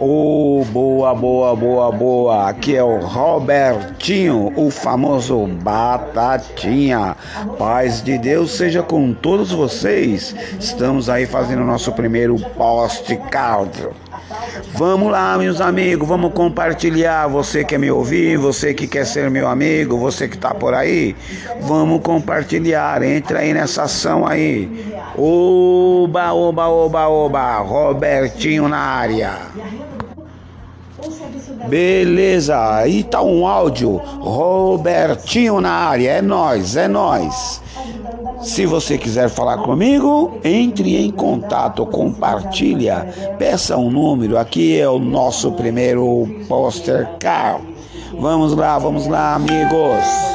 Oh, boa, boa, boa, boa. Aqui é o Robertinho, o famoso Batatinha. Paz de Deus seja com todos vocês. Estamos aí fazendo o nosso primeiro postcard. Vamos lá, meus amigos, vamos compartilhar. Você quer me ouvir, você que quer ser meu amigo, você que tá por aí, vamos compartilhar. Entra aí nessa ação aí. Oba, oba, oba, oba. Robertinho na área. Beleza, aí tá um áudio. Robertinho na área. É nós, é nós. Se você quiser falar comigo, entre em contato, compartilha, peça um número. Aqui é o nosso primeiro poster car. Vamos lá, vamos lá, amigos.